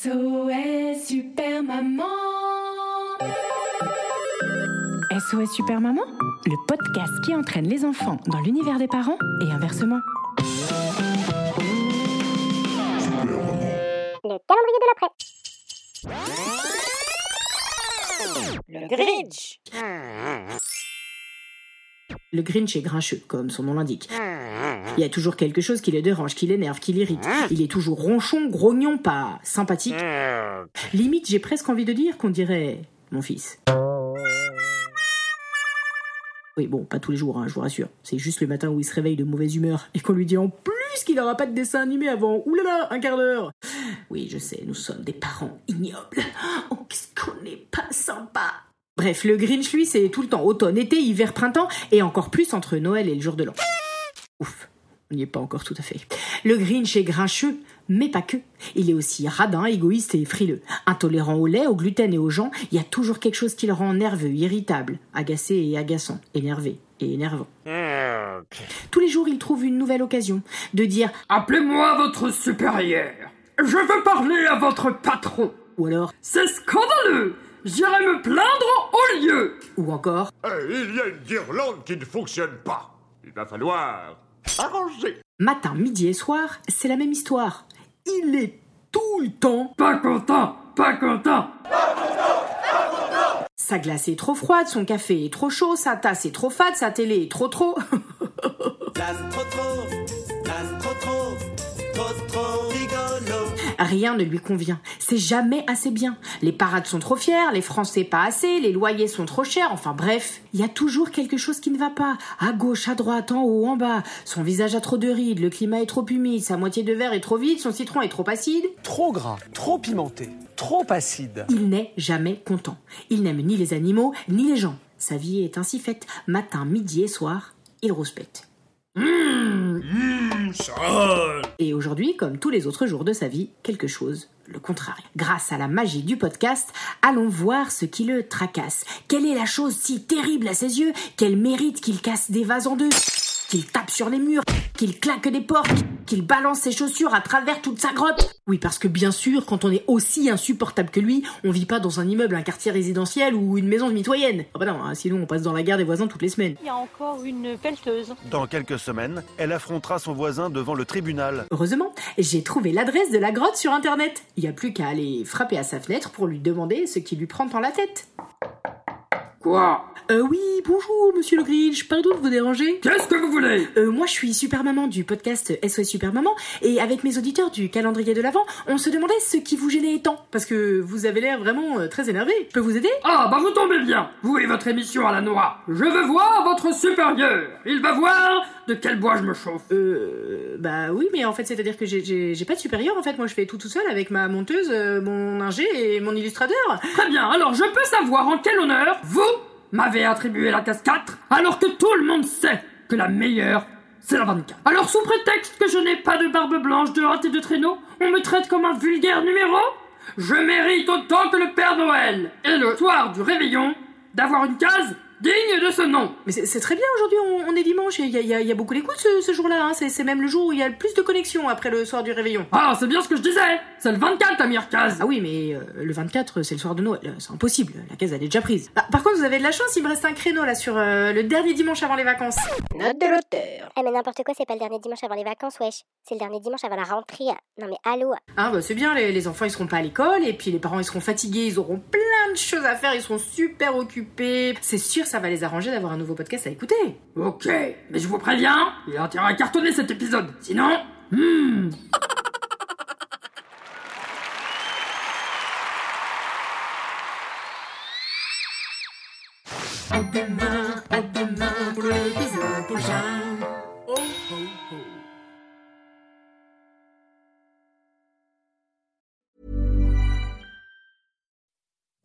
SOS Super Maman SOS Super Maman, le podcast qui entraîne les enfants dans l'univers des parents et inversement. Le calendrier de l'après. Le Grinch. Le Grinch est grincheux, comme son nom l'indique. Il y a toujours quelque chose qui le dérange, qui l'énerve, qui l'irrite. Il est toujours ronchon, grognon, pas sympathique. Limite, j'ai presque envie de dire qu'on dirait mon fils. Oui, bon, pas tous les jours, hein, je vous rassure. C'est juste le matin où il se réveille de mauvaise humeur et qu'on lui dit en plus qu'il n'aura pas de dessin animé avant, oulala, un quart d'heure. Oui, je sais, nous sommes des parents ignobles. Oh, qu'est-ce qu'on n'est pas sympa. Bref, le Grinch, lui, c'est tout le temps automne, été, hiver, printemps et encore plus entre Noël et le jour de l'an. Ouf, on n'y est pas encore tout à fait. Le Grinch est grincheux, mais pas que. Il est aussi radin, égoïste et frileux. Intolérant au lait, au gluten et aux gens, il y a toujours quelque chose qui le rend nerveux, irritable, agacé et agaçant, énervé et énervant. Tous les jours, il trouve une nouvelle occasion de dire Appelez-moi votre supérieur. Je veux parler à votre patron. ou alors C'est scandaleux. J'irai me plaindre au lieu. ou encore Eh, il y a une guirlande qui ne fonctionne pas. Il va falloir arranger. matin, midi et soir, c'est la même histoire. Il est tout le temps Pas content, pas content. Sa glace est trop froide, son café est trop chaud, sa tasse est trop fade, sa télé est trop trop. Rien ne lui convient. C'est jamais assez bien. Les parades sont trop fières, les Français pas assez, les loyers sont trop chers, enfin bref. Il y a toujours quelque chose qui ne va pas. À gauche, à droite, en haut, en bas. Son visage a trop de rides, le climat est trop humide, sa moitié de verre est trop vide, son citron est trop acide. Trop gras, trop pimenté, trop acide. Il n'est jamais content. Il n'aime ni les animaux, ni les gens. Sa vie est ainsi faite. Matin, midi et soir, il rouspète. Et aujourd'hui, comme tous les autres jours de sa vie, quelque chose le contraire. Grâce à la magie du podcast, allons voir ce qui le tracasse. Quelle est la chose si terrible à ses yeux? Qu'elle mérite qu'il casse des vases en deux, qu'il tape sur les murs, qu'il claque des portes, qu'il balance ses chaussures à travers toute sa grotte Oui, parce que bien sûr, quand on est aussi insupportable que lui, on vit pas dans un immeuble, un quartier résidentiel ou une maison mitoyenne. Ah bah non, hein, sinon on passe dans la gare des voisins toutes les semaines. Il y a encore une pelleteuse. Dans quelques semaines, elle affrontera son voisin devant le tribunal. Heureusement, j'ai trouvé l'adresse de la grotte sur internet. Il n'y a plus qu'à aller frapper à sa fenêtre pour lui demander ce qui lui prend dans la tête. Quoi Euh oui, bonjour monsieur le Grinch, pardon de vous déranger. Qu'est-ce que vous voulez? Euh, moi je suis Super Maman du podcast SOS Super Maman et avec mes auditeurs du calendrier de l'Avent, on se demandait ce qui vous gênait tant parce que vous avez l'air vraiment euh, très énervé. Je peux vous aider? Ah, bah vous tombez bien. Vous et votre émission à la noix. Je veux voir votre supérieur. Il va voir de quel bois je me chauffe. Euh bah oui, mais en fait c'est-à-dire que j'ai- j'ai j'ai pas de supérieur en fait, moi je fais tout tout seul avec ma monteuse, euh, mon ingé et mon illustrateur. Très bien, alors je peux savoir en quel honneur vous m'avez attribué la case 4 alors que tout le monde sait que la meilleure c'est la 24. Alors sous prétexte que je n'ai pas de barbe blanche, de hâte et de traîneau, on me traite comme un vulgaire numéro? Je mérite autant que le Père Noël et le soir du réveillon d'avoir une case digne de ce nom. Mais c'est très bien aujourd'hui, on, on est dimanche et il y a, il y a- il y a beaucoup d'écoute ce, ce jour-là. Hein. C'est même le jour où il y a le plus de connexions après le soir du réveillon. Ah, c'est bien ce que je disais C'est le 24 ta meilleure case Ah oui, mais euh, le 24, c'est le soir de Noël. Euh, C'est impossible, la case elle est déjà prise. Ah, par contre, vous avez de la chance, il me reste un créneau là sur euh, le dernier dimanche avant les vacances. Note de l'auteur. Eh mais n'importe quoi, c'est pas le dernier dimanche avant les vacances, wesh. C'est le dernier dimanche avant la rentrée. Non mais allô Ah bah c'est bien, les, les enfants ils seront pas à l'école et puis les parents ils seront fatigués, ils auront plein de choses à faire, ils seront super occupés. C'est sûr, ça va les arranger d'avoir un nouveau podcast à écouter. Ok, mais je vous préviens, il a intérêt à cartonner cet épisode. Sinon... Hmm... À demain, à demain pour l'épisode prochain. Oh, oh, oh.